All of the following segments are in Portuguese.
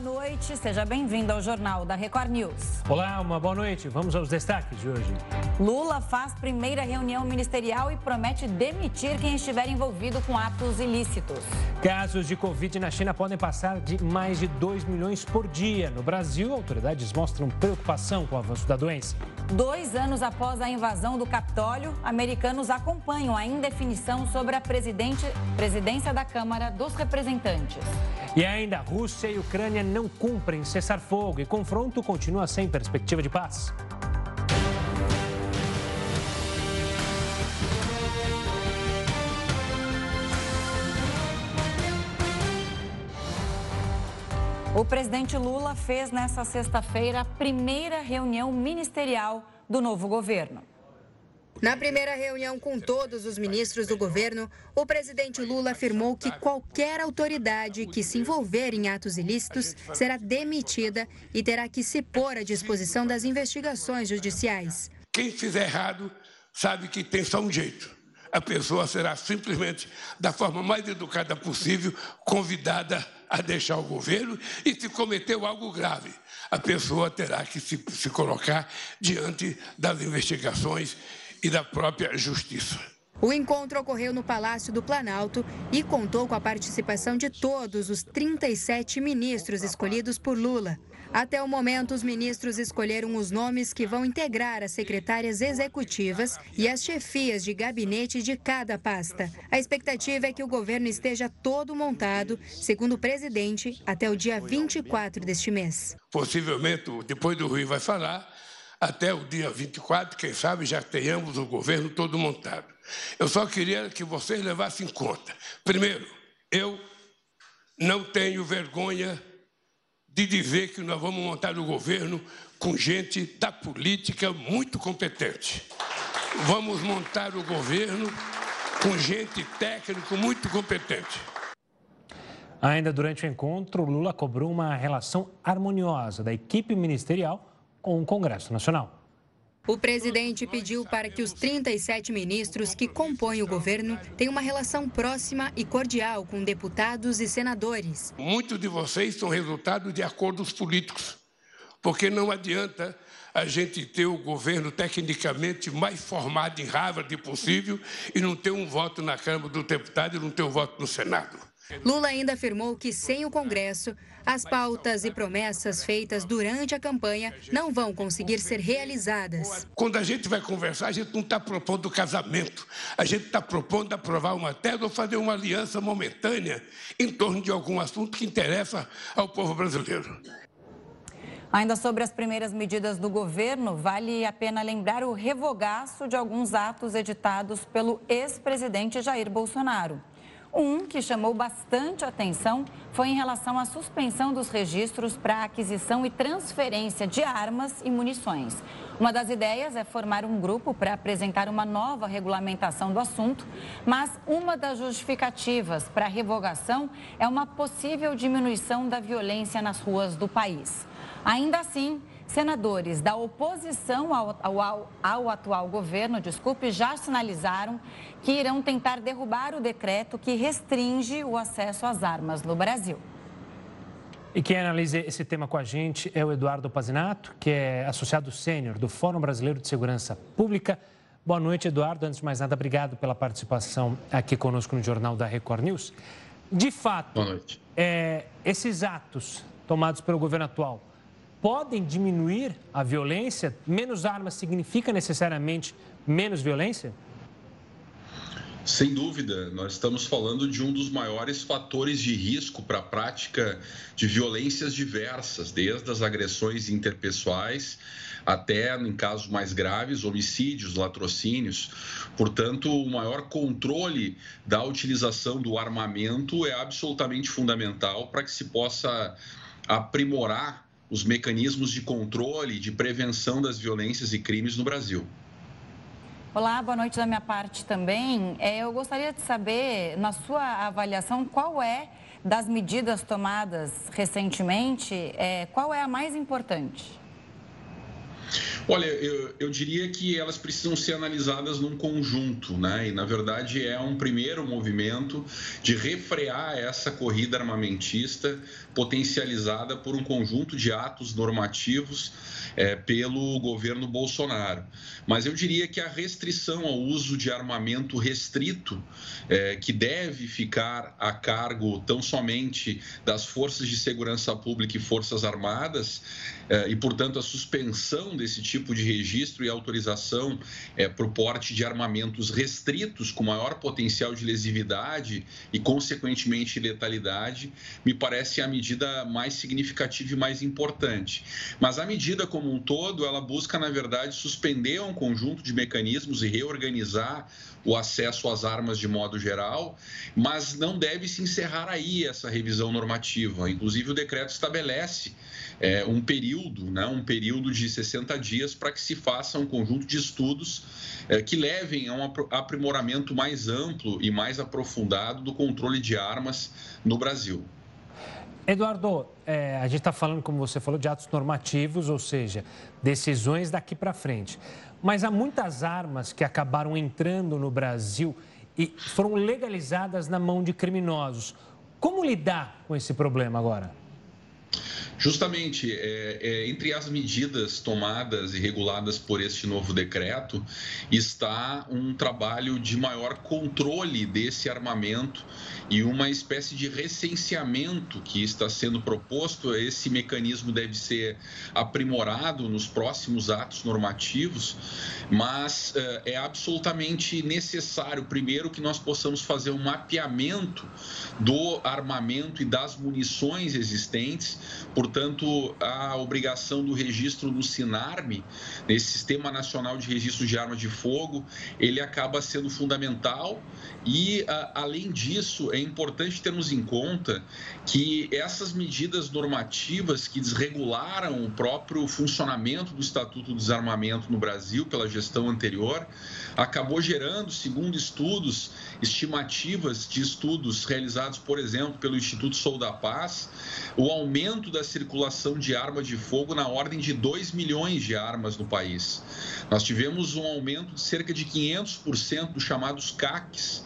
noite, seja bem-vindo ao Jornal da Record News. Olá, uma boa noite. Vamos aos destaques de hoje. Lula faz primeira reunião ministerial e promete demitir quem estiver envolvido com atos ilícitos. Casos de Covid na China podem passar de mais de 2 milhões por dia. No Brasil, autoridades mostram preocupação com o avanço da doença. Dois anos após a invasão do Capitólio, americanos acompanham a indefinição sobre a presidência da Câmara dos Representantes. E ainda, Rússia e Ucrânia não cumprem cessar-fogo e confronto continua sem perspectiva de paz. O presidente Lula fez nesta sexta-feira a primeira reunião ministerial do novo governo. Na primeira reunião com todos os ministros do governo, o presidente Lula afirmou que qualquer autoridade que se envolver em atos ilícitos será demitida e terá que se pôr à disposição das investigações judiciais. Quem fizer errado sabe que tem só um jeito. A pessoa será simplesmente, da forma mais educada possível, convidada a deixar o governo e se cometeu algo grave, a pessoa terá que se, se colocar diante das investigações e da própria justiça. O encontro ocorreu no Palácio do Planalto e contou com a participação de todos os 37 ministros escolhidos por Lula. Até o momento, os ministros escolheram os nomes que vão integrar as secretárias executivas e as chefias de gabinete de cada pasta. A expectativa é que o governo esteja todo montado, segundo o presidente, até o dia 24 deste mês. Possivelmente, depois do Rui vai falar, até o dia 24, quem sabe já tenhamos o governo todo montado. Eu só queria que vocês levassem em conta. Primeiro, eu não tenho vergonha de dizer que nós vamos montar o governo com gente da política muito competente. Vamos montar o governo com gente técnico muito competente. Ainda durante o encontro, Lula cobrou uma relação harmoniosa da equipe ministerial com o Congresso Nacional. O presidente pediu para que os 37 ministros que compõem o governo tenham uma relação próxima e cordial com deputados e senadores. Muitos de vocês são resultado de acordos políticos, porque não adianta a gente ter o governo tecnicamente mais formado em Harvard possível e não ter um voto na Câmara do Deputado e não ter um voto no Senado. Lula ainda afirmou que sem o Congresso, as pautas e promessas feitas durante a campanha não vão conseguir ser realizadas. Quando a gente vai conversar, a gente não está propondo casamento. A gente está propondo aprovar uma tese ou fazer uma aliança momentânea em torno de algum assunto que interessa ao povo brasileiro. Ainda sobre as primeiras medidas do governo, vale a pena lembrar o revogaço de alguns atos editados pelo ex-presidente Jair Bolsonaro. Um que chamou bastante atenção foi em relação à suspensão dos registros para aquisição e transferência de armas e munições. Uma das ideias é formar um grupo para apresentar uma nova regulamentação do assunto, mas uma das justificativas para a revogação é uma possível diminuição da violência nas ruas do país. Ainda assim, Senadores da oposição ao, ao, ao, atual governo, desculpe, já sinalizaram que irão tentar derrubar o decreto que restringe o acesso às armas no Brasil. E quem analisa esse tema com a gente é o Eduardo Pazinato, que é associado sênior do Fórum Brasileiro de Segurança Pública. Boa noite, Eduardo. Antes de mais nada, obrigado pela participação aqui conosco no Jornal da Record News. De fato, é, esses atos tomados pelo governo atual podem diminuir a violência? Menos armas significa necessariamente menos violência? Sem dúvida, nós estamos falando de um dos maiores fatores de risco para a prática de violências diversas, desde as agressões interpessoais até, em casos mais graves, homicídios, latrocínios. Portanto, o maior controle da utilização do armamento é absolutamente fundamental para que se possa aprimorar os mecanismos de controle de prevenção das violências e crimes no Brasil. Olá, boa noite da minha parte também. É, eu gostaria de saber, na sua avaliação, qual é das medidas tomadas recentemente, é, qual é a mais importante? Olha, eu, eu diria que elas precisam ser analisadas num conjunto, né? E na verdade é um primeiro movimento de refrear essa corrida armamentista potencializada por um conjunto de atos normativos é, pelo governo Bolsonaro. Mas eu diria que a restrição ao uso de armamento restrito, é, que deve ficar a cargo tão somente das forças de segurança pública e forças armadas, e portanto a suspensão desse tipo de registro e autorização é, para o porte de armamentos restritos com maior potencial de lesividade e consequentemente letalidade, me parece a medida mais significativa e mais importante. Mas a medida como como um todo, ela busca, na verdade, suspender um conjunto de mecanismos e reorganizar o acesso às armas de modo geral, mas não deve se encerrar aí essa revisão normativa. Inclusive, o decreto estabelece é, um período, né, um período de 60 dias para que se faça um conjunto de estudos é, que levem a um aprimoramento mais amplo e mais aprofundado do controle de armas no Brasil. Eduardo, é, a gente está falando, como você falou, de atos normativos, ou seja, decisões daqui para frente. Mas há muitas armas que acabaram entrando no Brasil e foram legalizadas na mão de criminosos. Como lidar com esse problema agora? Justamente, é, é, entre as medidas tomadas e reguladas por este novo decreto está um trabalho de maior controle desse armamento e uma espécie de recenseamento que está sendo proposto. Esse mecanismo deve ser aprimorado nos próximos atos normativos, mas é, é absolutamente necessário, primeiro, que nós possamos fazer um mapeamento do armamento e das munições existentes, por portanto, a obrigação do registro no SINARME, nesse Sistema Nacional de Registro de Armas de Fogo, ele acaba sendo fundamental e, além disso, é importante termos em conta que essas medidas normativas que desregularam o próprio funcionamento do Estatuto do Desarmamento no Brasil pela gestão anterior, acabou gerando, segundo estudos, estimativas de estudos realizados, por exemplo, pelo Instituto Sou da Paz, o aumento da circulação de arma de fogo na ordem de 2 milhões de armas no país. Nós tivemos um aumento de cerca de 500% dos chamados CACs,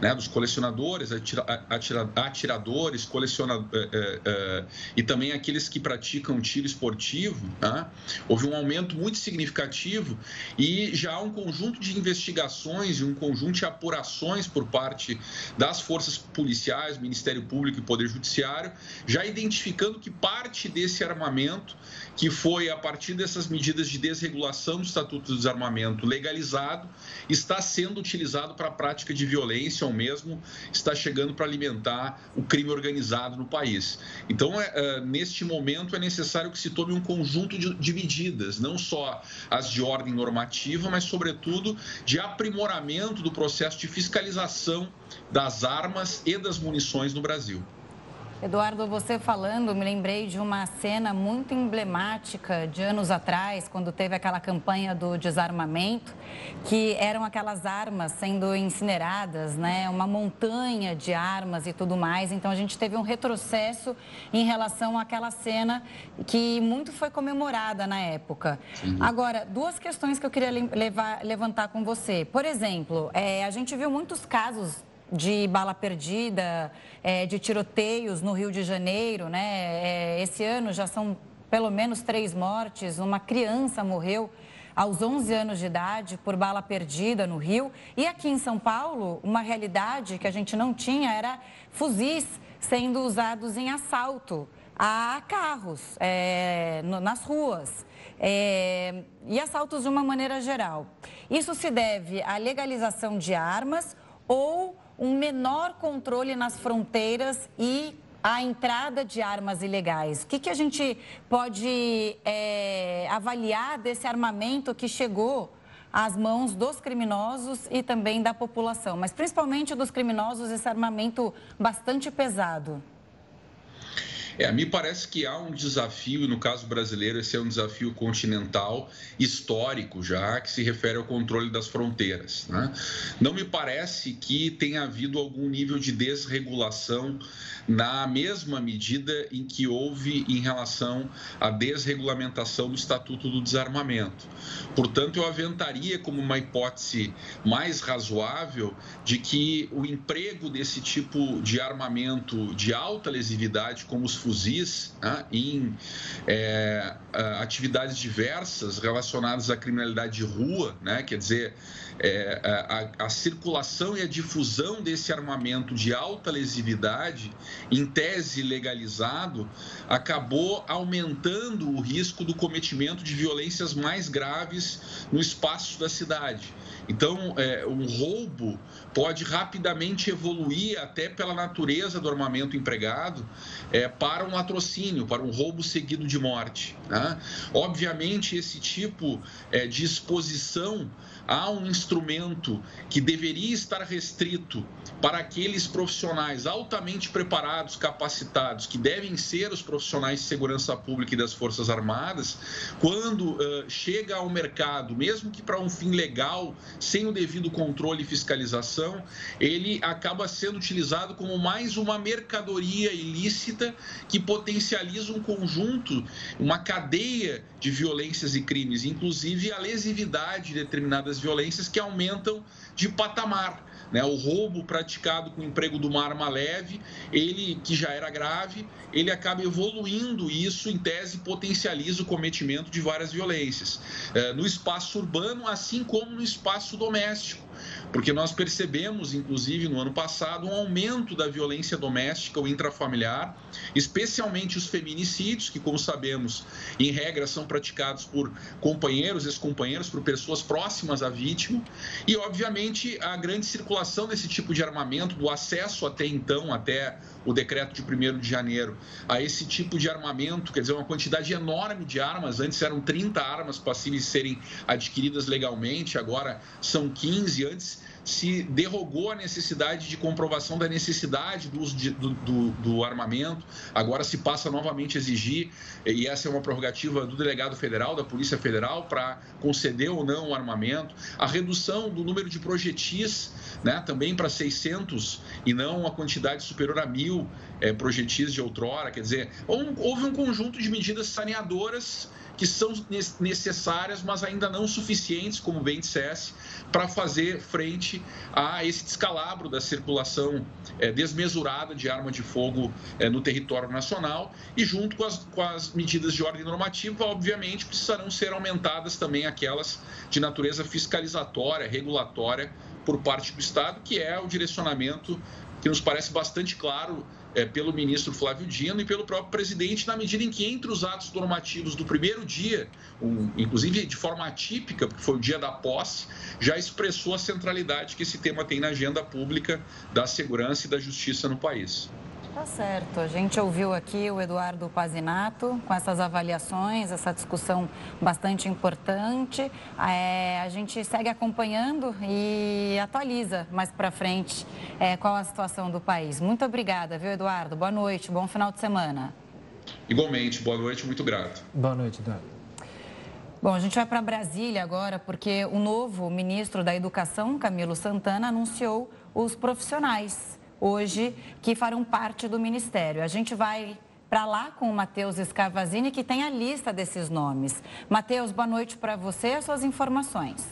né, dos colecionadores, atira, atira, atiradores, colecionadores é, é, é, e também aqueles que praticam tiro esportivo, né, houve um aumento muito significativo e já há um conjunto de investigações e um conjunto de apurações por parte das forças policiais, Ministério Público e Poder Judiciário, já identificando que parte desse armamento, que foi a partir dessas medidas de desregulação do Estatuto do Desarmamento legalizado, está sendo utilizado para a prática de violência mesmo está chegando para alimentar o crime organizado no país. Então, é, é, neste momento, é necessário que se tome um conjunto de, de medidas, não só as de ordem normativa, mas, sobretudo, de aprimoramento do processo de fiscalização das armas e das munições no Brasil. Eduardo, você falando, me lembrei de uma cena muito emblemática de anos atrás, quando teve aquela campanha do desarmamento, que eram aquelas armas sendo incineradas, né? Uma montanha de armas e tudo mais. Então a gente teve um retrocesso em relação àquela cena que muito foi comemorada na época. Sim. Agora, duas questões que eu queria levar, levantar com você. Por exemplo, é, a gente viu muitos casos de bala perdida, é, de tiroteios no Rio de Janeiro, né? É, esse ano já são pelo menos três mortes. Uma criança morreu aos 11 anos de idade por bala perdida no Rio. E aqui em São Paulo, uma realidade que a gente não tinha era fuzis sendo usados em assalto a carros é, no, nas ruas. É, e assaltos de uma maneira geral. Isso se deve à legalização de armas ou um menor controle nas fronteiras e a entrada de armas ilegais. O que, que a gente pode é, avaliar desse armamento que chegou às mãos dos criminosos e também da população, mas principalmente dos criminosos, esse armamento bastante pesado? É, me parece que há um desafio, no caso brasileiro, esse é um desafio continental, histórico já, que se refere ao controle das fronteiras. Né? Não me parece que tenha havido algum nível de desregulação na mesma medida em que houve em relação à desregulamentação do Estatuto do Desarmamento. Portanto, eu aventaria como uma hipótese mais razoável de que o emprego desse tipo de armamento de alta lesividade, como os fuzis, né, em é, atividades diversas relacionadas à criminalidade de rua, né, quer dizer, é, a, a, circulação e a difusão desse armamento de alta lesividade, em tese legalizado, acabou aumentando o risco do cometimento de violências mais graves no espaço da cidade. Então, é, um roubo pode rapidamente evoluir, até pela natureza do armamento empregado, é, para um latrocínio, para um roubo seguido de morte. Né? Obviamente, esse tipo é, de exposição há um instrumento que deveria estar restrito para aqueles profissionais altamente preparados, capacitados, que devem ser os profissionais de segurança pública e das Forças Armadas, quando uh, chega ao mercado, mesmo que para um fim legal, sem o devido controle e fiscalização, ele acaba sendo utilizado como mais uma mercadoria ilícita que potencializa um conjunto, uma cadeia de violências e crimes, inclusive a lesividade de determinadas violências que aumentam de patamar. Né? O roubo praticado com o emprego de uma arma leve, ele que já era grave, ele acaba evoluindo isso, em tese, potencializa o cometimento de várias violências. É, no espaço urbano, assim como no espaço doméstico porque nós percebemos, inclusive no ano passado, um aumento da violência doméstica ou intrafamiliar, especialmente os feminicídios, que, como sabemos, em regra são praticados por companheiros, ex-companheiros, por pessoas próximas à vítima, e, obviamente, a grande circulação desse tipo de armamento, do acesso até então, até o decreto de 1 de janeiro, a esse tipo de armamento, quer dizer, uma quantidade enorme de armas, antes eram 30 armas passíveis de serem adquiridas legalmente, agora são 15, antes se derrogou a necessidade de comprovação da necessidade do uso de, do, do, do, armamento, agora se passa novamente a exigir, e essa é uma prerrogativa do delegado federal, da Polícia Federal, para conceder ou não o armamento, a redução do número de projetis, né, também para 600 e não uma quantidade superior a mil é, projetis de outrora, quer dizer, houve um conjunto de medidas saneadoras que são necessárias, mas ainda não suficientes, como bem dissesse, para fazer frente a esse descalabro da circulação é, desmesurada de arma de fogo é, no território nacional. E junto com as, com as medidas de ordem normativa, obviamente, precisarão ser aumentadas também aquelas de natureza fiscalizatória, regulatória por parte do Estado, que é o direcionamento que nos parece bastante claro é, pelo ministro Flávio Dino e pelo próprio presidente, na medida em que entre os atos normativos do primeiro dia, um, inclusive de forma atípica, porque foi o dia da posse, já expressou a centralidade que esse tema tem na agenda pública da segurança e da justiça no país. Tá certo. A gente ouviu aqui o Eduardo Pazinato com essas avaliações, essa discussão bastante importante. É, a gente segue acompanhando e atualiza mais para frente é, qual a situação do país. Muito obrigada, viu, Eduardo? Boa noite, bom final de semana. Igualmente, boa noite, muito grato. Boa noite, Eduardo. Bom, a gente vai para Brasília agora, porque o novo ministro da Educação, Camilo Santana, anunciou os profissionais hoje que farão parte do Ministério. A gente vai para lá com o Matheus Escavazini, que tem a lista desses nomes. Matheus, boa noite para você e as suas informações.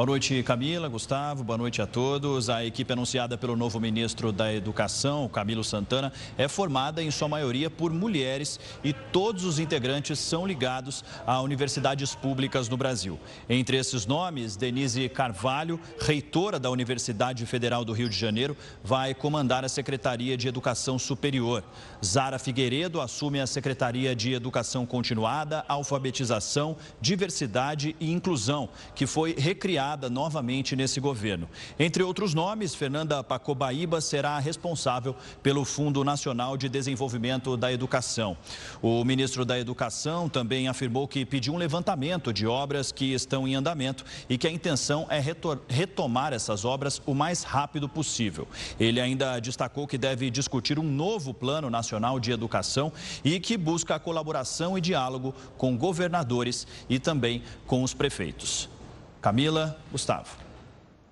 Boa noite, Camila, Gustavo, boa noite a todos. A equipe anunciada pelo novo ministro da Educação, Camilo Santana, é formada em sua maioria por mulheres e todos os integrantes são ligados a universidades públicas no Brasil. Entre esses nomes, Denise Carvalho, reitora da Universidade Federal do Rio de Janeiro, vai comandar a Secretaria de Educação Superior. Zara Figueiredo assume a Secretaria de Educação Continuada, Alfabetização, Diversidade e Inclusão, que foi recriada novamente nesse governo. Entre outros nomes, Fernanda Pacobaíba será responsável pelo Fundo Nacional de Desenvolvimento da Educação. O ministro da Educação também afirmou que pediu um levantamento de obras que estão em andamento e que a intenção é retomar essas obras o mais rápido possível. Ele ainda destacou que deve discutir um novo Plano Nacional de Educação e que busca a colaboração e diálogo com governadores e também com os prefeitos. Camila, Gustavo.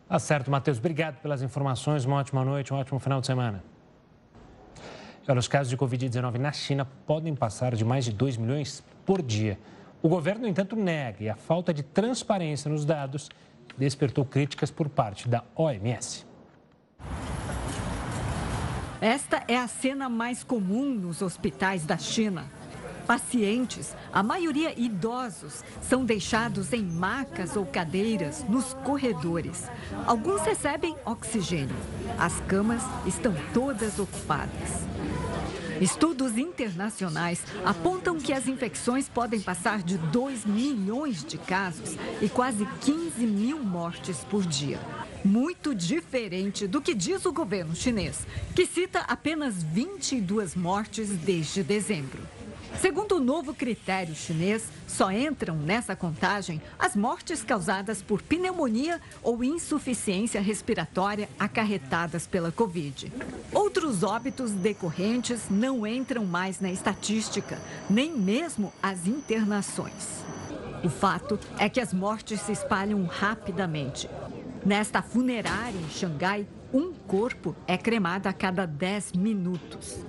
Tá certo, Matheus. Obrigado pelas informações. Uma ótima noite, um ótimo final de semana. Olha, os casos de Covid-19 na China podem passar de mais de 2 milhões por dia. O governo, no entanto, nega e a falta de transparência nos dados despertou críticas por parte da OMS. Esta é a cena mais comum nos hospitais da China. Pacientes, a maioria idosos, são deixados em macas ou cadeiras nos corredores. Alguns recebem oxigênio. As camas estão todas ocupadas. Estudos internacionais apontam que as infecções podem passar de 2 milhões de casos e quase 15 mil mortes por dia. Muito diferente do que diz o governo chinês, que cita apenas 22 mortes desde dezembro. Segundo o novo critério chinês, só entram nessa contagem as mortes causadas por pneumonia ou insuficiência respiratória acarretadas pela Covid. Outros óbitos decorrentes não entram mais na estatística, nem mesmo as internações. O fato é que as mortes se espalham rapidamente. Nesta funerária em Xangai, um corpo é cremado a cada 10 minutos.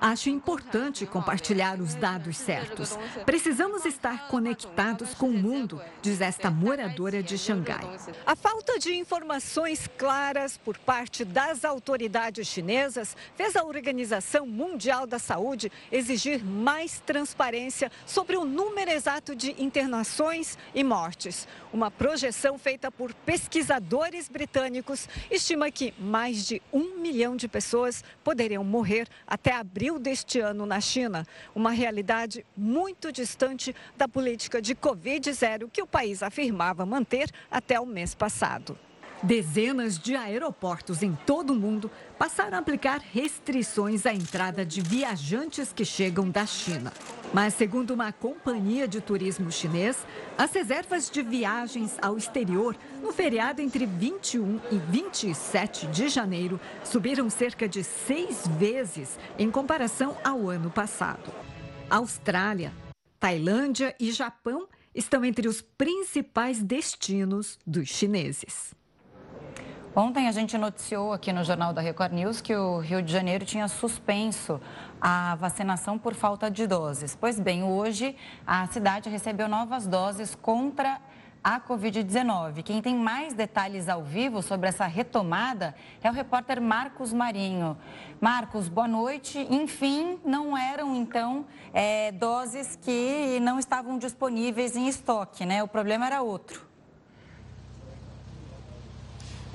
Acho importante compartilhar os dados certos. Precisamos estar conectados com o mundo, diz esta moradora de Xangai. A falta de informações claras por parte das autoridades chinesas fez a Organização Mundial da Saúde exigir mais transparência sobre o número exato de internações e mortes. Uma projeção feita por pesquisadores britânicos estima que mais de um milhão de pessoas poderiam morrer até abril deste ano na China, uma realidade muito distante da política de Covid-0 que o país afirmava manter até o mês passado. Dezenas de aeroportos em todo o mundo passaram a aplicar restrições à entrada de viajantes que chegam da China. Mas, segundo uma companhia de turismo chinês, as reservas de viagens ao exterior no feriado entre 21 e 27 de janeiro subiram cerca de seis vezes em comparação ao ano passado. Austrália, Tailândia e Japão estão entre os principais destinos dos chineses. Ontem a gente noticiou aqui no Jornal da Record News que o Rio de Janeiro tinha suspenso a vacinação por falta de doses. Pois bem, hoje a cidade recebeu novas doses contra a Covid-19. Quem tem mais detalhes ao vivo sobre essa retomada é o repórter Marcos Marinho. Marcos, boa noite. Enfim, não eram então é, doses que não estavam disponíveis em estoque, né? O problema era outro.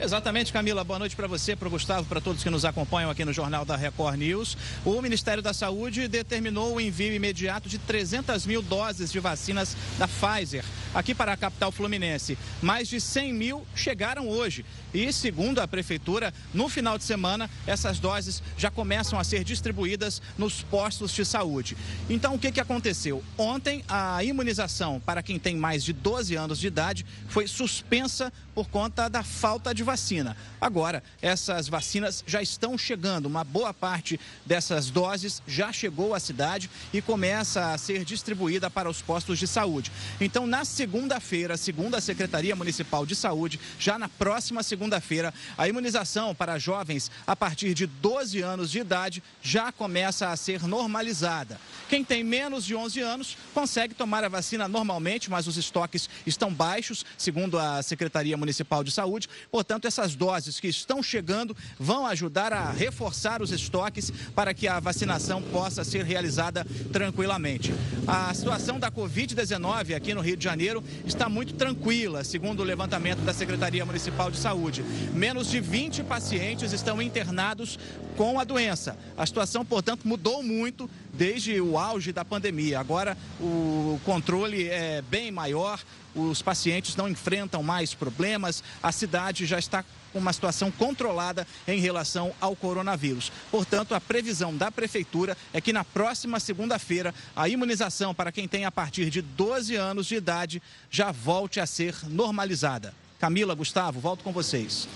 Exatamente, Camila. Boa noite para você, para o Gustavo, para todos que nos acompanham aqui no Jornal da Record News. O Ministério da Saúde determinou o envio imediato de 300 mil doses de vacinas da Pfizer aqui para a capital fluminense. Mais de 100 mil chegaram hoje. E, segundo a Prefeitura, no final de semana, essas doses já começam a ser distribuídas nos postos de saúde. Então, o que, que aconteceu? Ontem, a imunização para quem tem mais de 12 anos de idade foi suspensa por conta da falta de vacina. Agora, essas vacinas já estão chegando, uma boa parte dessas doses já chegou à cidade e começa a ser distribuída para os postos de saúde. Então, na segunda-feira, segundo a Secretaria Municipal de Saúde, já na próxima segunda-feira, a imunização para jovens a partir de 12 anos de idade já começa a ser normalizada. Quem tem menos de 11 anos consegue tomar a vacina normalmente, mas os estoques estão baixos, segundo a Secretaria Municipal de Saúde. Portanto, essas doses que estão chegando vão ajudar a reforçar os estoques para que a vacinação possa ser realizada tranquilamente. A situação da Covid-19 aqui no Rio de Janeiro está muito tranquila, segundo o levantamento da Secretaria Municipal de Saúde. Menos de 20 pacientes estão internados com a doença. A situação, portanto, mudou muito desde o auge da pandemia. Agora o controle é bem maior, os pacientes não enfrentam mais problemas, a cidade já está com uma situação controlada em relação ao coronavírus. Portanto, a previsão da Prefeitura é que na próxima segunda-feira a imunização para quem tem a partir de 12 anos de idade já volte a ser normalizada. Camila, Gustavo, volto com vocês.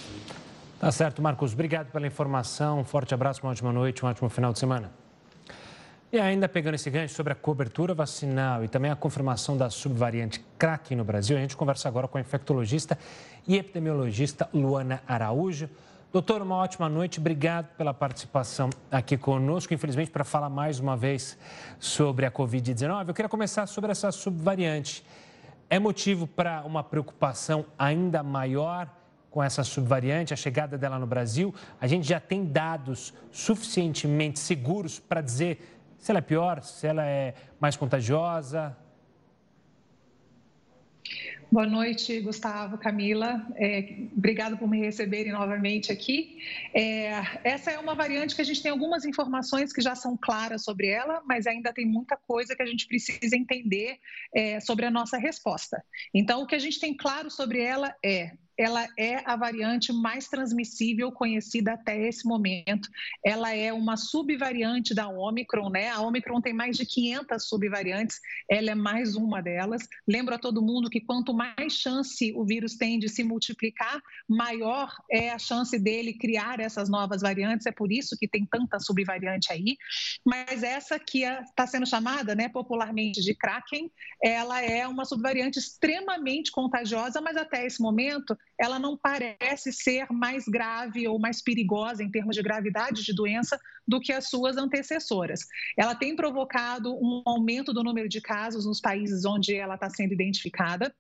Tá certo, Marcos. Obrigado pela informação. Um forte abraço, uma ótima noite, um ótimo final de semana. E ainda pegando esse gancho sobre a cobertura vacinal e também a confirmação da subvariante Kraken no Brasil, a gente conversa agora com a infectologista e epidemiologista Luana Araújo. Doutor, uma ótima noite. Obrigado pela participação aqui conosco. Infelizmente, para falar mais uma vez sobre a Covid-19, eu queria começar sobre essa subvariante. É motivo para uma preocupação ainda maior com essa subvariante, a chegada dela no Brasil? A gente já tem dados suficientemente seguros para dizer se ela é pior, se ela é mais contagiosa? Boa noite, Gustavo, Camila. É, obrigado por me receberem novamente aqui. É, essa é uma variante que a gente tem algumas informações que já são claras sobre ela, mas ainda tem muita coisa que a gente precisa entender é, sobre a nossa resposta. Então, o que a gente tem claro sobre ela é ela é a variante mais transmissível conhecida até esse momento. Ela é uma subvariante da Omicron, né? A Omicron tem mais de 500 subvariantes, ela é mais uma delas. Lembro a todo mundo que quanto mais chance o vírus tem de se multiplicar, maior é a chance dele criar essas novas variantes. É por isso que tem tanta subvariante aí. Mas essa que está é, sendo chamada, né, popularmente de Kraken, ela é uma subvariante extremamente contagiosa, mas até esse momento ela não parece ser mais grave ou mais perigosa em termos de gravidade de doença do que as suas antecessoras. Ela tem provocado um aumento do número de casos nos países onde ela está sendo identificada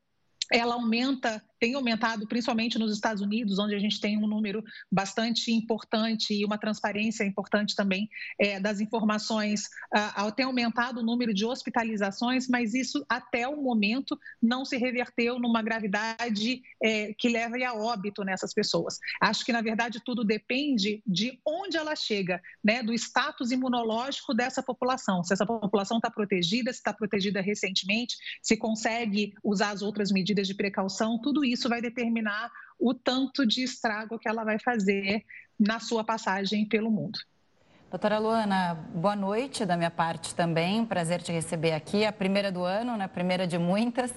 ela aumenta tem aumentado, principalmente nos Estados Unidos, onde a gente tem um número bastante importante e uma transparência importante também é, das informações, uh, tem aumentado o número de hospitalizações, mas isso até o momento não se reverteu numa gravidade é, que leve a óbito nessas pessoas. Acho que, na verdade, tudo depende de onde ela chega, né, do status imunológico dessa população. Se essa população está protegida, se está protegida recentemente, se consegue usar as outras medidas de precaução, tudo isso isso vai determinar o tanto de estrago que ela vai fazer na sua passagem pelo mundo. Doutora Luana, boa noite da minha parte também. Prazer te receber aqui, a primeira do ano, né? primeira de muitas.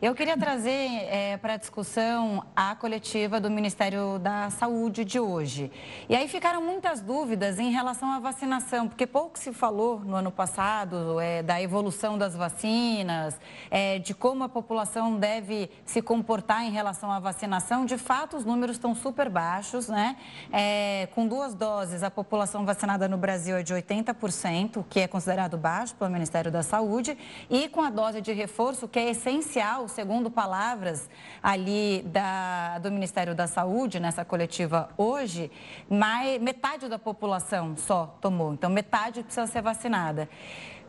Eu queria trazer é, para a discussão a coletiva do Ministério da Saúde de hoje. E aí ficaram muitas dúvidas em relação à vacinação, porque pouco se falou no ano passado é, da evolução das vacinas, é, de como a população deve se comportar em relação à vacinação. De fato, os números estão super baixos, né? Com duas doses, a população vacinada no Brasil é de 80%, que é considerado baixo pelo Ministério da Saúde, e com a dose de reforço, que é essencial segundo palavras ali da, do Ministério da Saúde, nessa coletiva hoje, mais, metade da população só tomou. Então, metade precisa ser vacinada.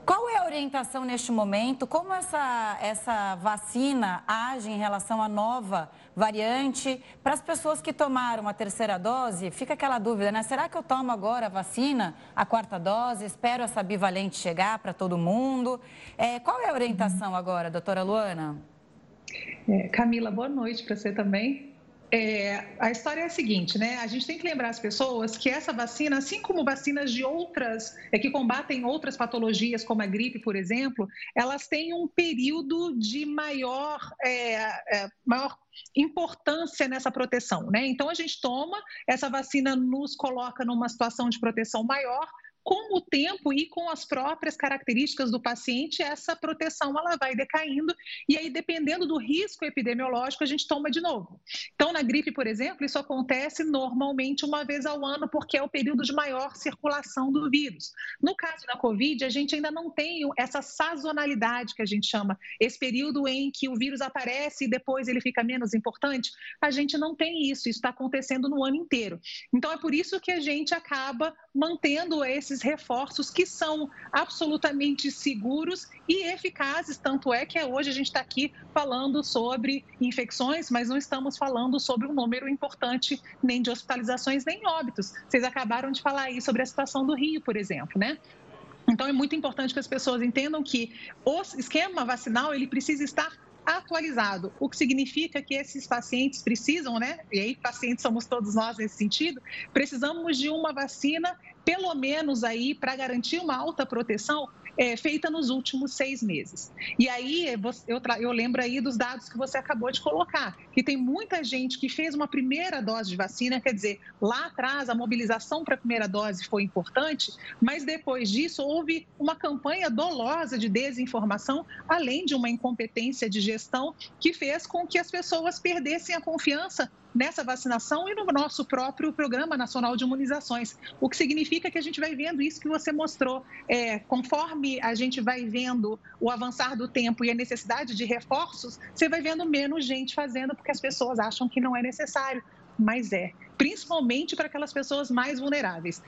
Qual é a orientação neste momento? Como essa, essa vacina age em relação à nova variante? Para as pessoas que tomaram a terceira dose, fica aquela dúvida, né? Será que eu tomo agora a vacina, a quarta dose? Espero essa bivalente chegar para todo mundo? É, qual é a orientação agora, doutora Luana? É, Camila, boa noite para você também. É, a história é a seguinte, né? A gente tem que lembrar as pessoas que essa vacina, assim como vacinas de outras, é, que combatem outras patologias, como a gripe, por exemplo, elas têm um período de maior, é, é, maior importância nessa proteção, né? Então a gente toma, essa vacina nos coloca numa situação de proteção maior, com o tempo e com as próprias características do paciente, essa proteção ela vai decaindo e aí dependendo do risco epidemiológico a gente toma de novo. Então na gripe, por exemplo, isso acontece normalmente uma vez ao ano porque é o período de maior circulação do vírus. No caso da COVID, a gente ainda não tem essa sazonalidade que a gente chama, esse período em que o vírus aparece e depois ele fica menos importante, a gente não tem isso, isso está acontecendo no ano inteiro. Então é por isso que a gente acaba mantendo esses esses reforços que são absolutamente seguros e eficazes. Tanto é que hoje a gente está aqui falando sobre infecções, mas não estamos falando sobre um número importante nem de hospitalizações nem óbitos. Vocês acabaram de falar aí sobre a situação do Rio, por exemplo, né? Então é muito importante que as pessoas entendam que o esquema vacinal ele precisa estar atualizado, o que significa que esses pacientes precisam, né? E aí pacientes somos todos nós nesse sentido, precisamos de uma vacina pelo menos aí para garantir uma alta proteção é, feita nos últimos seis meses. E aí eu, eu lembro aí dos dados que você acabou de colocar, que tem muita gente que fez uma primeira dose de vacina, quer dizer, lá atrás a mobilização para a primeira dose foi importante, mas depois disso houve uma campanha dolosa de desinformação, além de uma incompetência de gestão que fez com que as pessoas perdessem a confiança nessa vacinação e no nosso próprio Programa Nacional de Imunizações. O que significa que a gente vai vendo isso que você mostrou. É, conforme a gente vai vendo o avançar do tempo e a necessidade de reforços, você vai vendo menos gente fazendo porque as pessoas acham que não é necessário. Mas é, principalmente para aquelas pessoas mais vulneráveis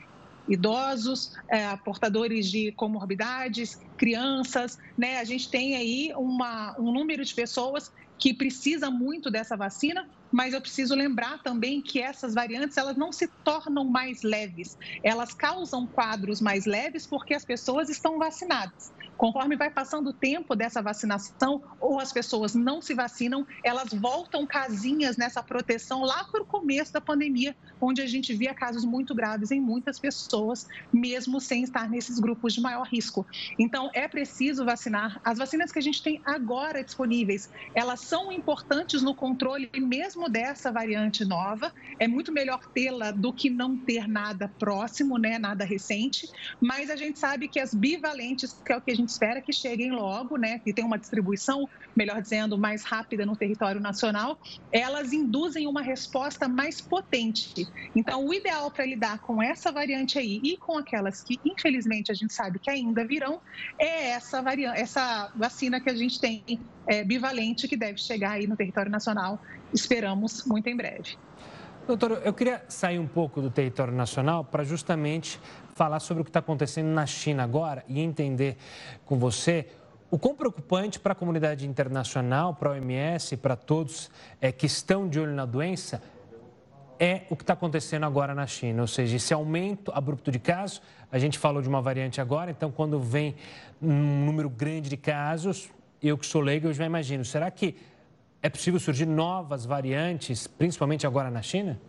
idosos, é, portadores de comorbidades, crianças, né? A gente tem aí uma, um número de pessoas que precisa muito dessa vacina, mas eu preciso lembrar também que essas variantes elas não se tornam mais leves, elas causam quadros mais leves porque as pessoas estão vacinadas. Conforme vai passando o tempo dessa vacinação, ou as pessoas não se vacinam, elas voltam casinhas nessa proteção lá para o começo da pandemia, onde a gente via casos muito graves em muitas pessoas, mesmo sem estar nesses grupos de maior risco. Então, é preciso vacinar. As vacinas que a gente tem agora disponíveis, elas são importantes no controle mesmo dessa variante nova. É muito melhor tê-la do que não ter nada próximo, né, nada recente. Mas a gente sabe que as bivalentes, que é o que a gente espera que cheguem logo, né, que tem uma distribuição, melhor dizendo, mais rápida no território nacional, elas induzem uma resposta mais potente. Então, o ideal para lidar com essa variante aí e com aquelas que, infelizmente, a gente sabe que ainda virão, é essa, variante, essa vacina que a gente tem é, bivalente que deve chegar aí no território nacional, esperamos muito em breve. Doutor, eu queria sair um pouco do território nacional para justamente falar sobre o que está acontecendo na China agora e entender com você o quão preocupante para a comunidade internacional, para a OMS, para todos é, que estão de olho na doença, é o que está acontecendo agora na China, ou seja, esse aumento abrupto de casos. A gente falou de uma variante agora, então quando vem um número grande de casos, eu que sou leigo, eu já imagino, será que é possível surgir novas variantes, principalmente agora na China?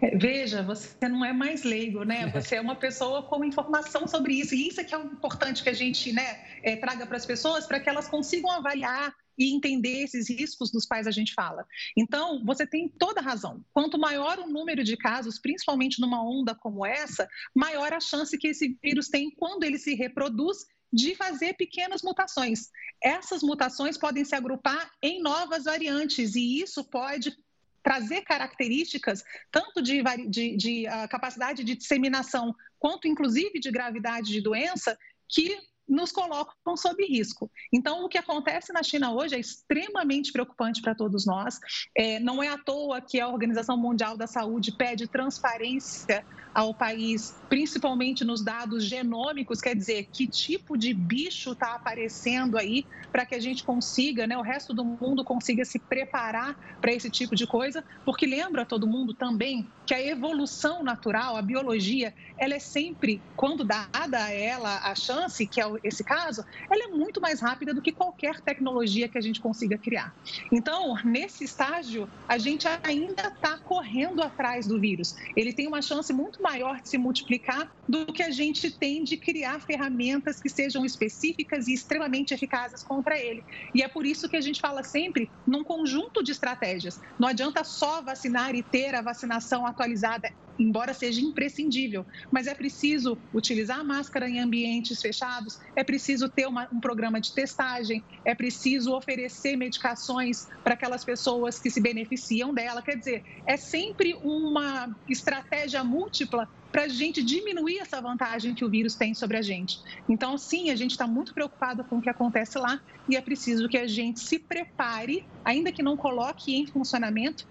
É, veja, você não é mais leigo, né? Você é uma pessoa com informação sobre isso. E isso é que é importante que a gente né, é, traga para as pessoas, para que elas consigam avaliar e entender esses riscos dos quais a gente fala. Então, você tem toda a razão. Quanto maior o número de casos, principalmente numa onda como essa, maior a chance que esse vírus tem quando ele se reproduz de fazer pequenas mutações. Essas mutações podem se agrupar em novas variantes e isso pode trazer características tanto de, de, de uh, capacidade de disseminação quanto inclusive de gravidade de doença que nos colocam sob risco. Então, o que acontece na China hoje é extremamente preocupante para todos nós. É, não é à toa que a Organização Mundial da Saúde pede transparência ao país, principalmente nos dados genômicos, quer dizer, que tipo de bicho está aparecendo aí para que a gente consiga, né, o resto do mundo consiga se preparar para esse tipo de coisa, porque lembra todo mundo também que a evolução natural, a biologia, ela é sempre, quando dada a ela a chance, que é esse caso, ela é muito mais rápida do que qualquer tecnologia que a gente consiga criar. Então, nesse estágio, a gente ainda está correndo atrás do vírus. Ele tem uma chance muito maior de se multiplicar do que a gente tem de criar ferramentas que sejam específicas e extremamente eficazes contra ele. E é por isso que a gente fala sempre num conjunto de estratégias. Não adianta só vacinar e ter a vacinação atualizada embora seja imprescindível, mas é preciso utilizar máscara em ambientes fechados, é preciso ter uma, um programa de testagem, é preciso oferecer medicações para aquelas pessoas que se beneficiam dela. Quer dizer, é sempre uma estratégia múltipla para a gente diminuir essa vantagem que o vírus tem sobre a gente. Então, sim, a gente está muito preocupado com o que acontece lá e é preciso que a gente se prepare, ainda que não coloque em funcionamento,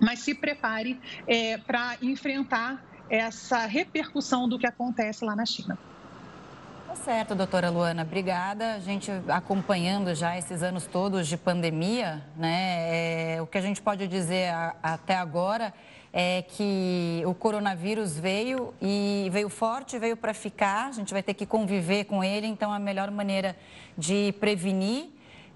mas se prepare é, para enfrentar essa repercussão do que acontece lá na China. Tá certo, doutora Luana, obrigada. A gente acompanhando já esses anos todos de pandemia, né? É, o que a gente pode dizer a, até agora é que o coronavírus veio e veio forte, veio para ficar. A gente vai ter que conviver com ele, então a melhor maneira de prevenir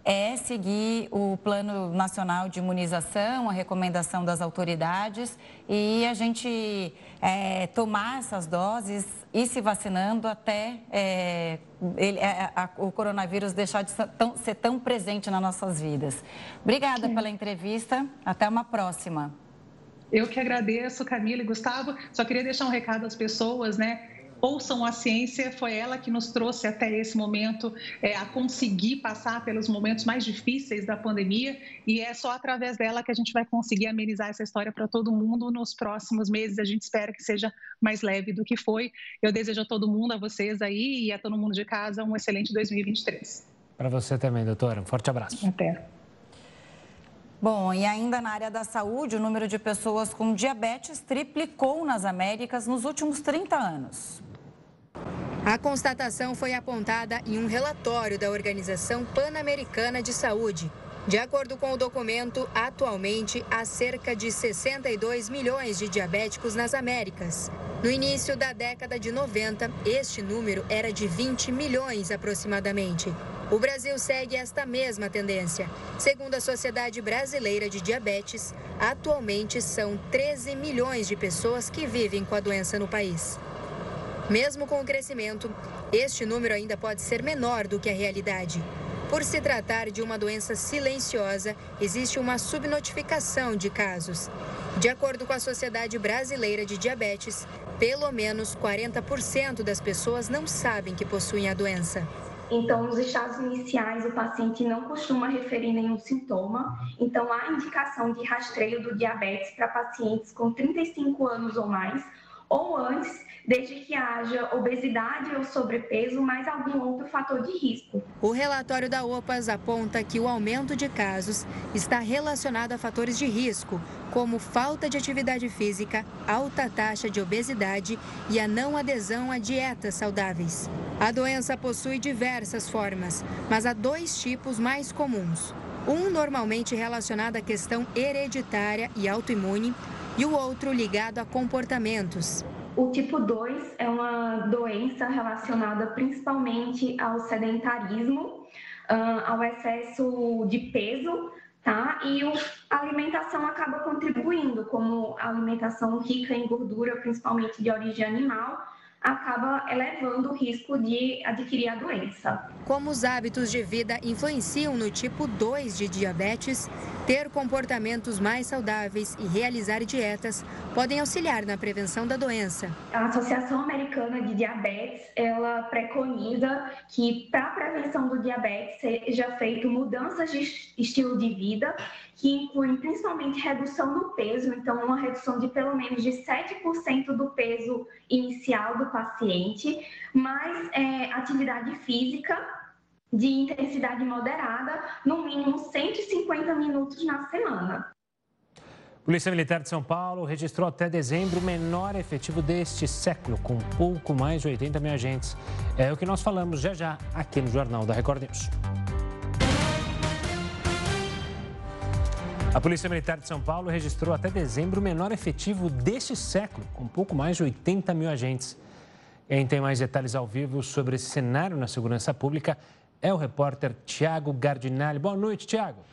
é seguir o Plano Nacional de Imunização, a recomendação das autoridades e a gente é, tomar essas doses e se vacinando até é, ele, é, a, o coronavírus deixar de ser tão, ser tão presente nas nossas vidas. Obrigada pela entrevista. Até uma próxima. Eu que agradeço, Camila e Gustavo. Só queria deixar um recado às pessoas, né? Ouçam a ciência, foi ela que nos trouxe até esse momento é, a conseguir passar pelos momentos mais difíceis da pandemia e é só através dela que a gente vai conseguir amenizar essa história para todo mundo nos próximos meses. A gente espera que seja mais leve do que foi. Eu desejo a todo mundo, a vocês aí e a todo mundo de casa um excelente 2023. Para você também, doutora. Um forte abraço. Até. Bom, e ainda na área da saúde, o número de pessoas com diabetes triplicou nas Américas nos últimos 30 anos. A constatação foi apontada em um relatório da Organização Pan-Americana de Saúde. De acordo com o documento, atualmente há cerca de 62 milhões de diabéticos nas Américas. No início da década de 90, este número era de 20 milhões aproximadamente. O Brasil segue esta mesma tendência. Segundo a Sociedade Brasileira de Diabetes, atualmente são 13 milhões de pessoas que vivem com a doença no país. Mesmo com o crescimento, este número ainda pode ser menor do que a realidade. Por se tratar de uma doença silenciosa, existe uma subnotificação de casos. De acordo com a Sociedade Brasileira de Diabetes, pelo menos 40% das pessoas não sabem que possuem a doença. Então, nos estados iniciais, o paciente não costuma referir nenhum sintoma. Então, há indicação de rastreio do diabetes para pacientes com 35 anos ou mais, ou antes desde que haja obesidade ou sobrepeso, mais algum outro fator de risco. O relatório da OPAS aponta que o aumento de casos está relacionado a fatores de risco, como falta de atividade física, alta taxa de obesidade e a não adesão a dietas saudáveis. A doença possui diversas formas, mas há dois tipos mais comuns. Um normalmente relacionado à questão hereditária e autoimune, e o outro ligado a comportamentos. O tipo 2 é uma doença relacionada principalmente ao sedentarismo, ao excesso de peso, tá? E a alimentação acaba contribuindo, como alimentação rica em gordura, principalmente de origem animal, acaba elevando o risco de adquirir a doença. Como os hábitos de vida influenciam no tipo 2 de diabetes, ter comportamentos mais saudáveis e realizar dietas podem auxiliar na prevenção da doença. A Associação Americana de Diabetes, ela preconiza que para a prevenção do diabetes seja feito mudanças de estilo de vida que incluem principalmente redução do peso, então uma redução de pelo menos de 7% do peso inicial do paciente, mais é, atividade física de intensidade moderada, no mínimo 150 minutos na semana. Polícia Militar de São Paulo registrou até dezembro o menor efetivo deste século, com pouco mais de 80 mil agentes. É o que nós falamos já já aqui no Jornal da Record News. A Polícia Militar de São Paulo registrou até dezembro o menor efetivo deste século, com pouco mais de 80 mil agentes. Quem tem mais detalhes ao vivo sobre esse cenário na segurança pública é o repórter Tiago Gardinali. Boa noite, Tiago.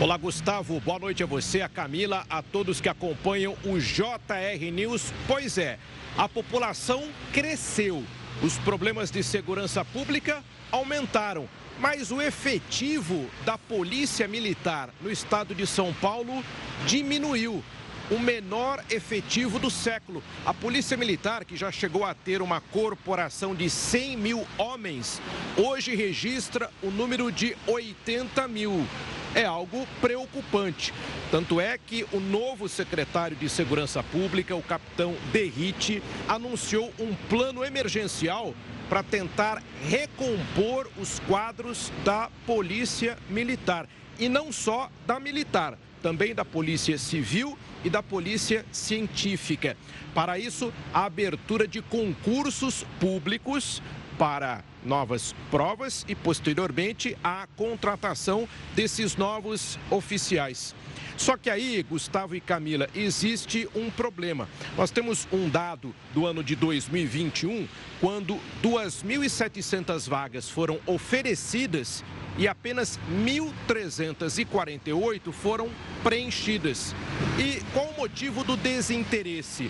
Olá, Gustavo. Boa noite a você, a Camila, a todos que acompanham o JR News. Pois é, a população cresceu. Os problemas de segurança pública aumentaram mas o efetivo da Polícia Militar no estado de São Paulo diminuiu. O menor efetivo do século. A Polícia Militar, que já chegou a ter uma corporação de 100 mil homens, hoje registra o número de 80 mil é algo preocupante. Tanto é que o novo secretário de Segurança Pública, o capitão Derrite, anunciou um plano emergencial para tentar recompor os quadros da Polícia Militar. E não só da militar, também da Polícia Civil e da Polícia Científica. Para isso, a abertura de concursos públicos para novas provas e, posteriormente, a contratação desses novos oficiais. Só que aí, Gustavo e Camila, existe um problema. Nós temos um dado do ano de 2021, quando 2.700 vagas foram oferecidas e apenas 1.348 foram preenchidas. E qual o motivo do desinteresse?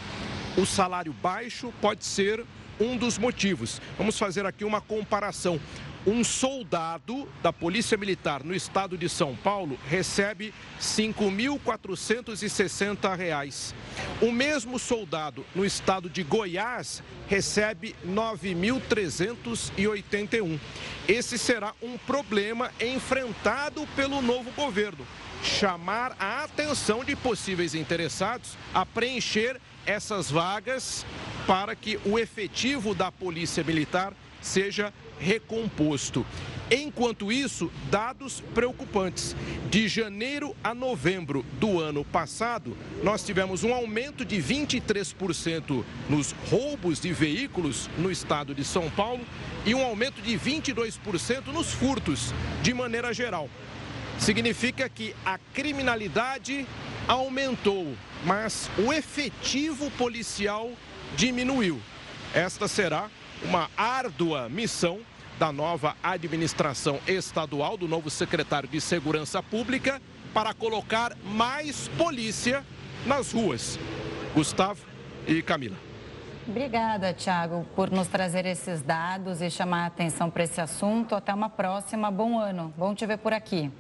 O salário baixo pode ser um dos motivos. Vamos fazer aqui uma comparação um soldado da Polícia Militar no estado de São Paulo recebe R$ 5.460. O mesmo soldado no estado de Goiás recebe R$ 9.381. Esse será um problema enfrentado pelo novo governo. Chamar a atenção de possíveis interessados a preencher essas vagas para que o efetivo da Polícia Militar seja recomposto. Enquanto isso, dados preocupantes. De janeiro a novembro do ano passado, nós tivemos um aumento de 23% nos roubos de veículos no estado de São Paulo e um aumento de 22% nos furtos, de maneira geral. Significa que a criminalidade aumentou, mas o efetivo policial diminuiu. Esta será uma árdua missão da nova administração estadual, do novo secretário de Segurança Pública, para colocar mais polícia nas ruas. Gustavo e Camila. Obrigada, Tiago, por nos trazer esses dados e chamar a atenção para esse assunto. Até uma próxima. Bom ano. Bom te ver por aqui.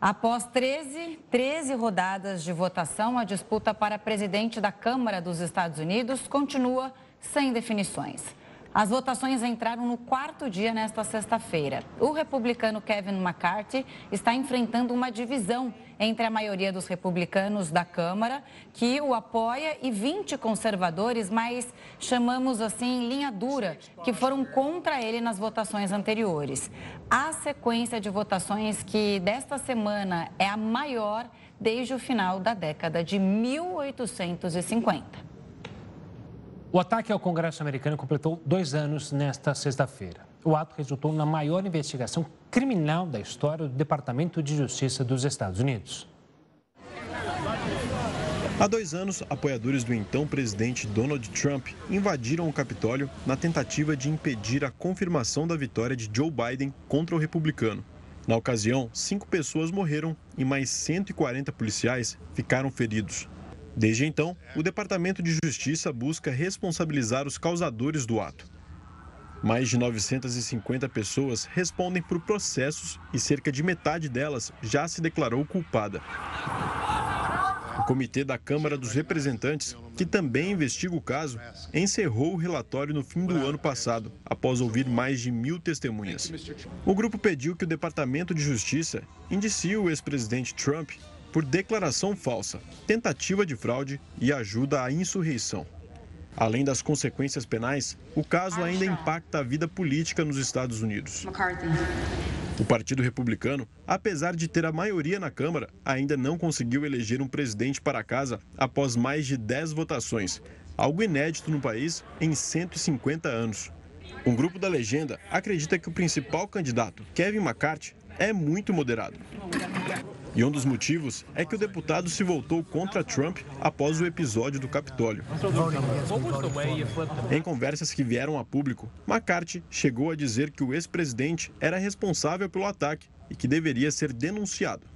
Após 13, 13 rodadas de votação, a disputa para presidente da Câmara dos Estados Unidos continua sem definições. As votações entraram no quarto dia nesta sexta-feira. O republicano Kevin McCarthy está enfrentando uma divisão entre a maioria dos republicanos da Câmara, que o apoia, e 20 conservadores, mas chamamos assim linha dura, que foram contra ele nas votações anteriores. A sequência de votações que desta semana é a maior desde o final da década de 1850. O ataque ao Congresso americano completou dois anos nesta sexta-feira. O ato resultou na maior investigação criminal da história do Departamento de Justiça dos Estados Unidos. Há dois anos, apoiadores do então presidente Donald Trump invadiram o Capitólio na tentativa de impedir a confirmação da vitória de Joe Biden contra o republicano. Na ocasião, cinco pessoas morreram e mais 140 policiais ficaram feridos. Desde então, o Departamento de Justiça busca responsabilizar os causadores do ato. Mais de 950 pessoas respondem por processos e cerca de metade delas já se declarou culpada. O Comitê da Câmara dos Representantes, que também investiga o caso, encerrou o relatório no fim do ano passado, após ouvir mais de mil testemunhas. O grupo pediu que o Departamento de Justiça indicie o ex-presidente Trump por declaração falsa, tentativa de fraude e ajuda à insurreição. Além das consequências penais, o caso ainda impacta a vida política nos Estados Unidos. O Partido Republicano, apesar de ter a maioria na Câmara, ainda não conseguiu eleger um presidente para casa após mais de 10 votações, algo inédito no país em 150 anos. Um grupo da legenda acredita que o principal candidato, Kevin McCarthy, é muito moderado. E um dos motivos é que o deputado se voltou contra Trump após o episódio do Capitólio. Em conversas que vieram a público, McCarthy chegou a dizer que o ex-presidente era responsável pelo ataque e que deveria ser denunciado.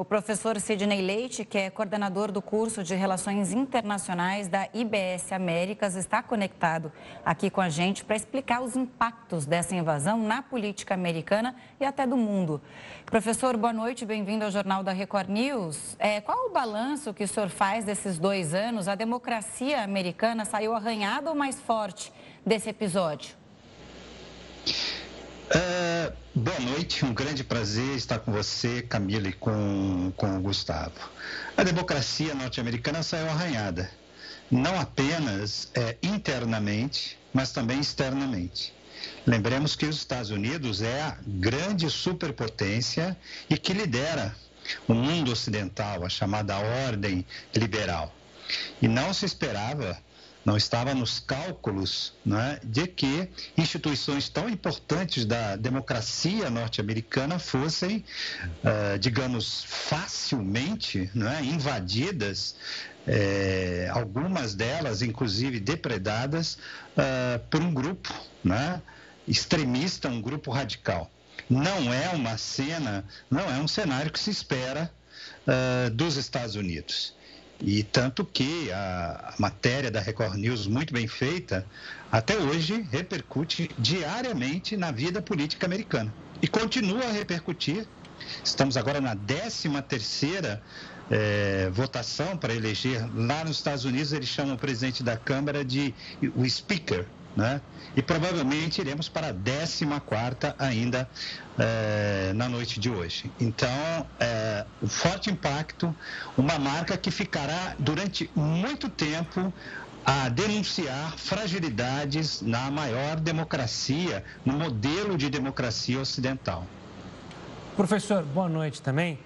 O professor Sidney Leite, que é coordenador do curso de Relações Internacionais da IBS Américas, está conectado aqui com a gente para explicar os impactos dessa invasão na política americana e até do mundo. Professor, boa noite, bem-vindo ao Jornal da Record News. É, qual o balanço que o senhor faz desses dois anos? A democracia americana saiu arranhada ou mais forte desse episódio? Uh, boa noite, um grande prazer estar com você, Camila, e com, com o Gustavo. A democracia norte-americana saiu arranhada, não apenas é, internamente, mas também externamente. Lembremos que os Estados Unidos é a grande superpotência e que lidera o mundo ocidental, a chamada ordem liberal. E não se esperava não estava nos cálculos né, de que instituições tão importantes da democracia norte-americana fossem, uh, digamos, facilmente né, invadidas, eh, algumas delas, inclusive, depredadas uh, por um grupo né, extremista, um grupo radical. Não é uma cena, não é um cenário que se espera uh, dos Estados Unidos. E tanto que a, matéria da Record News, muito bem feita, até hoje repercute diariamente na vida política americana. E continua a repercutir. Estamos agora na 13 terceira é, votação para eleger. Lá nos Estados Unidos, eles chamam o presidente da Câmara de o Speaker, né? E provavelmente iremos para a 14 ainda é, na noite de hoje. Então, é, um forte impacto, uma marca que ficará durante muito tempo a denunciar fragilidades na maior democracia, no modelo de democracia ocidental. Professor, boa noite também.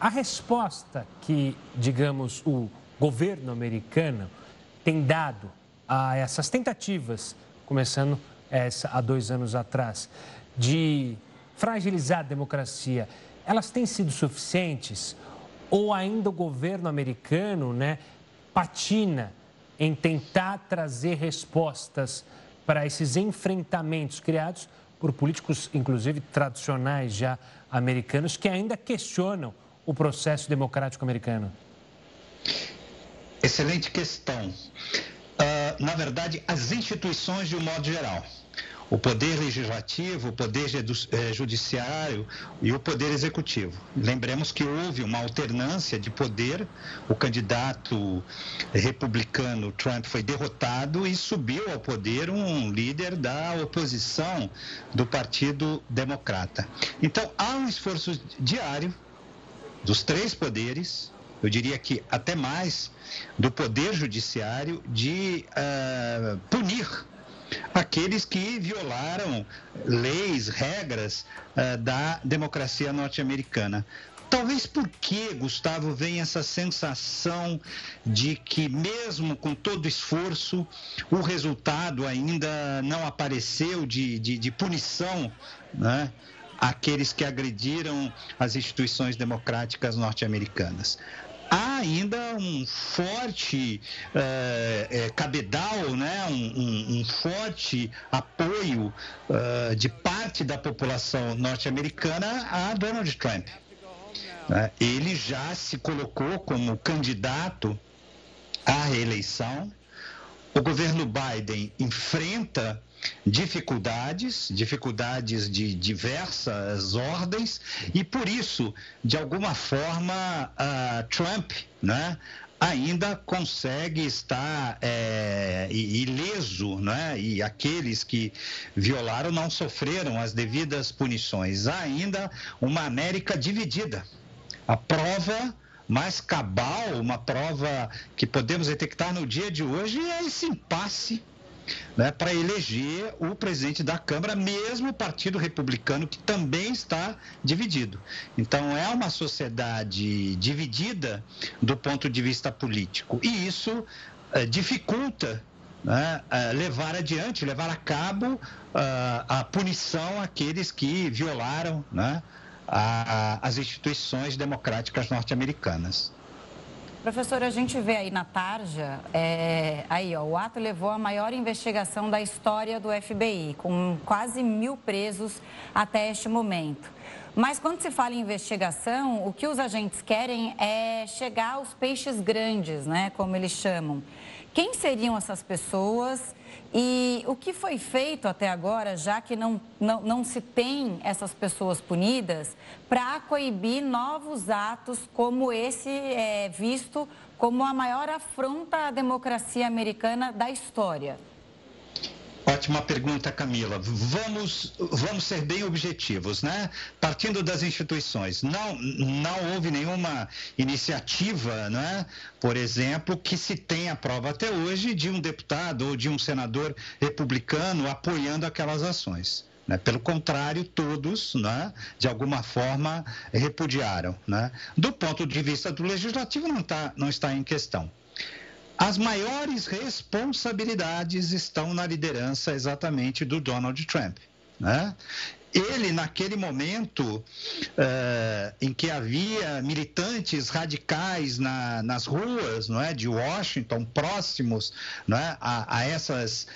A resposta que, digamos, o governo americano tem dado a essas tentativas começando essa, há dois anos atrás, de fragilizar a democracia, elas têm sido suficientes? Ou ainda o governo americano né, patina em tentar trazer respostas para esses enfrentamentos criados por políticos, inclusive tradicionais já americanos, que ainda questionam o processo democrático americano? Excelente questão. Na verdade, as instituições de um modo geral. O poder legislativo, o poder eh, judiciário e o poder executivo. Lembremos que houve uma alternância de poder. O candidato republicano Trump foi derrotado e subiu ao poder um líder da oposição do Partido Democrata. Então, há um esforço diário dos três poderes, eu diria que até mais, do Poder Judiciário de uh, punir aqueles que violaram leis, regras uh, da democracia norte-americana. Talvez porque, Gustavo, vem essa sensação de que, mesmo com todo esforço, o resultado ainda não apareceu de, de, de punição né, àqueles que agrediram as instituições democráticas norte-americanas há ainda um forte é, é, cabedal, né? um, um, um forte apoio uh, de parte da população norte-americana a Donald Trump. Né? Ele já se colocou como candidato à reeleição. O governo Biden enfrenta dificuldades, dificuldades de diversas ordens, e por isso, de alguma forma, uh, Trump, né? ainda consegue estar é, ileso, né? e aqueles que violaram não sofreram as devidas punições. Há ainda uma América dividida. A prova mais cabal, uma prova que podemos detectar no dia de hoje é esse impasse né, para eleger o presidente da Câmara, mesmo o Partido Republicano, que também está dividido. Então, é uma sociedade dividida do ponto de vista político. E isso é, dificulta né, é, levar adiante, levar a cabo uh, a punição àqueles que violaram né, a, a, as instituições democráticas norte-americanas. Professor, a gente vê aí na tarja, é, aí ó, o ato levou a maior investigação da história do FBI, com quase mil presos até este momento. Mas quando se fala em investigação, o que os agentes querem é chegar aos peixes grandes, né, como eles chamam. Quem seriam essas pessoas e o que foi feito até agora, já que não, não, não se tem essas pessoas punidas, para coibir novos atos como esse é, visto como a maior afronta à democracia americana da história? Ótima pergunta, Camila. Vamos, vamos ser bem objetivos, né? Partindo das instituições, não, não houve nenhuma iniciativa, né? Por exemplo, que se tenha prova até hoje de um deputado ou de um senador republicano apoiando aquelas ações. Né? Pelo contrário, todos, né, de alguma forma, repudiaram. Né? Do ponto de vista do legislativo, não, tá, não está em questão. As maiores responsabilidades estão na liderança exatamente do Donald Trump. Né? ele, naquele momento uh, em que havia militantes radicais na, nas ruas não é, de Washington, próximos é, a, a essas uh,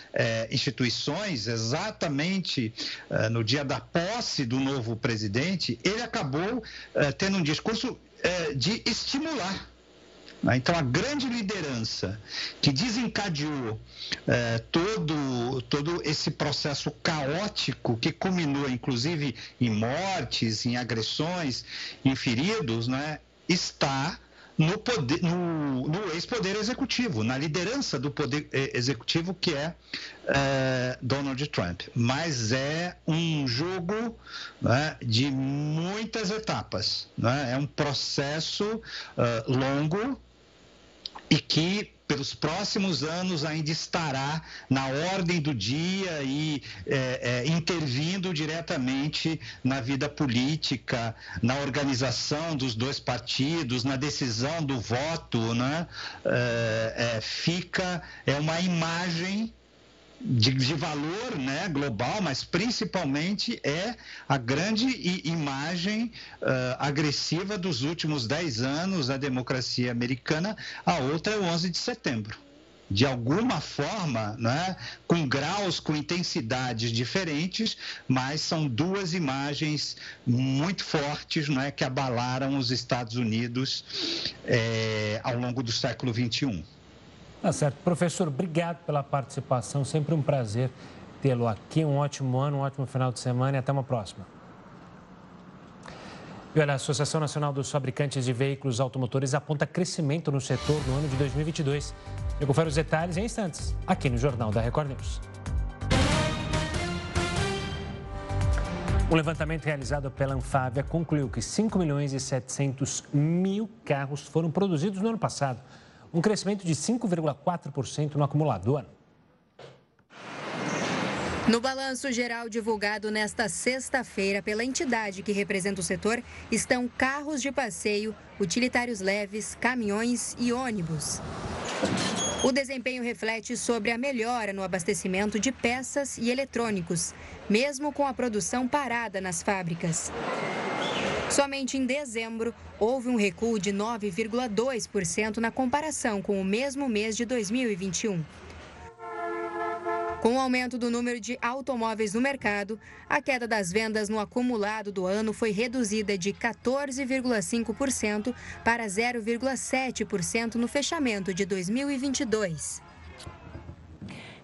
instituições, exatamente uh, no dia da posse do novo presidente, ele acabou tendo um discurso de estimular? Então, a grande liderança que desencadeou é, todo, todo esse processo caótico, que culminou, inclusive, em mortes, em agressões, em feridos, né, está no, poder, no, no ex-poder executivo, na liderança do poder é, executivo, que é, é Donald Trump. Mas é um jogo né, de muitas etapas. Né? É um processo uh, longo e que pelos próximos anos ainda estará na ordem do dia e é, é, intervindo diretamente na vida política, na organização dos dois partidos, na decisão do voto, né? É, é fica é uma imagem de, de, valor né, global, mas principalmente é a grande imagem uh, agressiva dos últimos 10 anos da democracia americana. A outra é o 11 de setembro. De alguma forma, né, com graus, com intensidades diferentes, mas são duas imagens muito fortes né, que abalaram os Estados Unidos é, ao longo do século XXI. Tá certo. Professor, obrigado pela participação. Sempre um prazer tê-lo aqui. Um ótimo ano, um ótimo final de semana e até uma próxima. E olha, a Associação Nacional dos Fabricantes de Veículos Automotores aponta crescimento no setor no ano de 2022. Eu confere os detalhes em instantes, aqui no Jornal da Record News. Um levantamento realizado pela Anfávia concluiu que 5 milhões e 700 mil carros foram produzidos no ano passado um crescimento de 5,4% no acumulador. No balanço geral divulgado nesta sexta-feira pela entidade que representa o setor, estão carros de passeio, utilitários leves, caminhões e ônibus. O desempenho reflete sobre a melhora no abastecimento de peças e eletrônicos, mesmo com a produção parada nas fábricas. Somente em dezembro, houve um recuo de 9,2% na comparação com o mesmo mês de 2021. Com o aumento do número de automóveis no mercado, a queda das vendas no acumulado do ano foi reduzida de 14,5% para 0,7% no fechamento de 2022.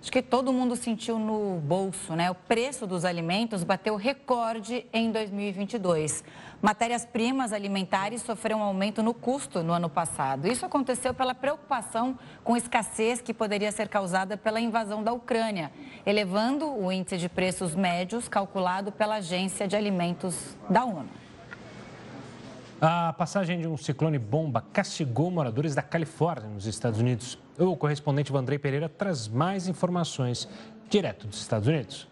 Acho que todo mundo sentiu no bolso, né? O preço dos alimentos bateu recorde em 2022. Matérias-primas alimentares sofreram um aumento no custo no ano passado. Isso aconteceu pela preocupação com escassez que poderia ser causada pela invasão da Ucrânia, elevando o índice de preços médios calculado pela Agência de Alimentos da ONU. A passagem de um ciclone bomba castigou moradores da Califórnia, nos Estados Unidos. O correspondente Vandrei Pereira traz mais informações direto dos Estados Unidos.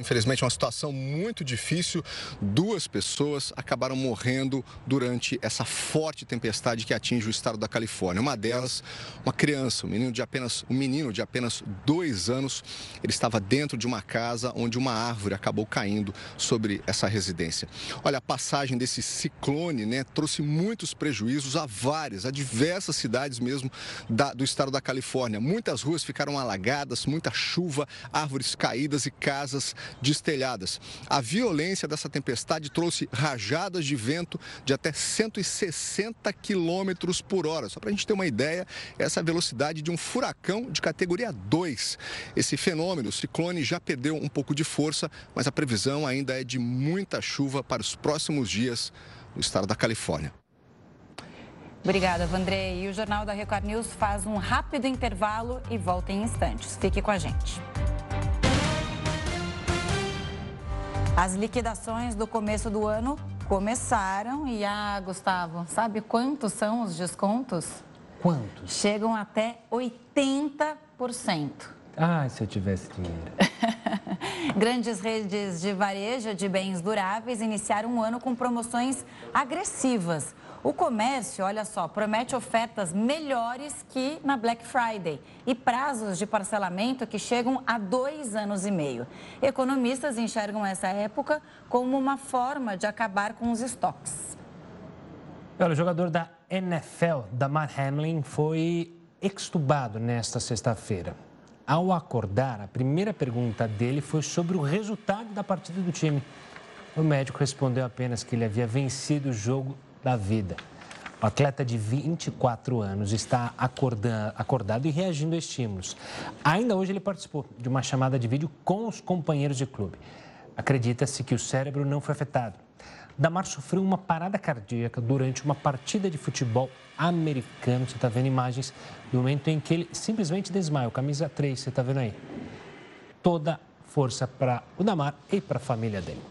Infelizmente, é uma situação muito difícil. Duas pessoas acabaram morrendo durante essa forte tempestade que atinge o estado da Califórnia. Uma delas, uma criança, um menino de apenas, um menino de apenas dois anos. Ele estava dentro de uma casa onde uma árvore acabou caindo sobre essa residência. Olha, a passagem desse ciclone né, trouxe muitos prejuízos a várias, a diversas cidades mesmo da, do estado da Califórnia. Muitas ruas ficaram alagadas, muita chuva, árvores caídas e casas destelhadas. A violência dessa tempestade trouxe rajadas de vento de até 160 quilômetros por hora. Só para a gente ter uma ideia, essa é a velocidade de um furacão de categoria 2. Esse fenômeno, o ciclone, já perdeu um pouco de força, mas a previsão ainda é de muita chuva para os próximos dias no estado da Califórnia. Obrigada, Vandrei. E o Jornal da Record News faz um rápido intervalo e volta em instantes. Fique com a gente. As liquidações do começo do ano começaram e, ah, Gustavo, sabe quantos são os descontos? Quantos? Chegam até 80%. Ah, se eu tivesse dinheiro. Grandes redes de varejo de bens duráveis iniciaram um ano com promoções agressivas. O comércio, olha só, promete ofertas melhores que na Black Friday e prazos de parcelamento que chegam a dois anos e meio. Economistas enxergam essa época como uma forma de acabar com os estoques. Olha, o jogador da NFL, Damar Hamlin, foi extubado nesta sexta-feira. Ao acordar, a primeira pergunta dele foi sobre o resultado da partida do time. O médico respondeu apenas que ele havia vencido o jogo da vida. O atleta de 24 anos está acordado e reagindo a estímulos. Ainda hoje ele participou de uma chamada de vídeo com os companheiros de clube. Acredita-se que o cérebro não foi afetado. Damar sofreu uma parada cardíaca durante uma partida de futebol americano. Você está vendo imagens do momento em que ele simplesmente desmaia. camisa 3, você está vendo aí. Toda força para o Damar e para a família dele.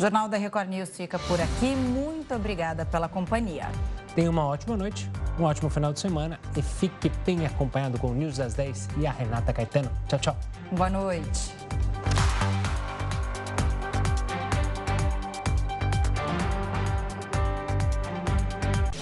O Jornal da Record News fica por aqui. Muito obrigada pela companhia. Tenha uma ótima noite, um ótimo final de semana e fique bem acompanhado com o News das 10 e a Renata Caetano. Tchau, tchau. Boa noite.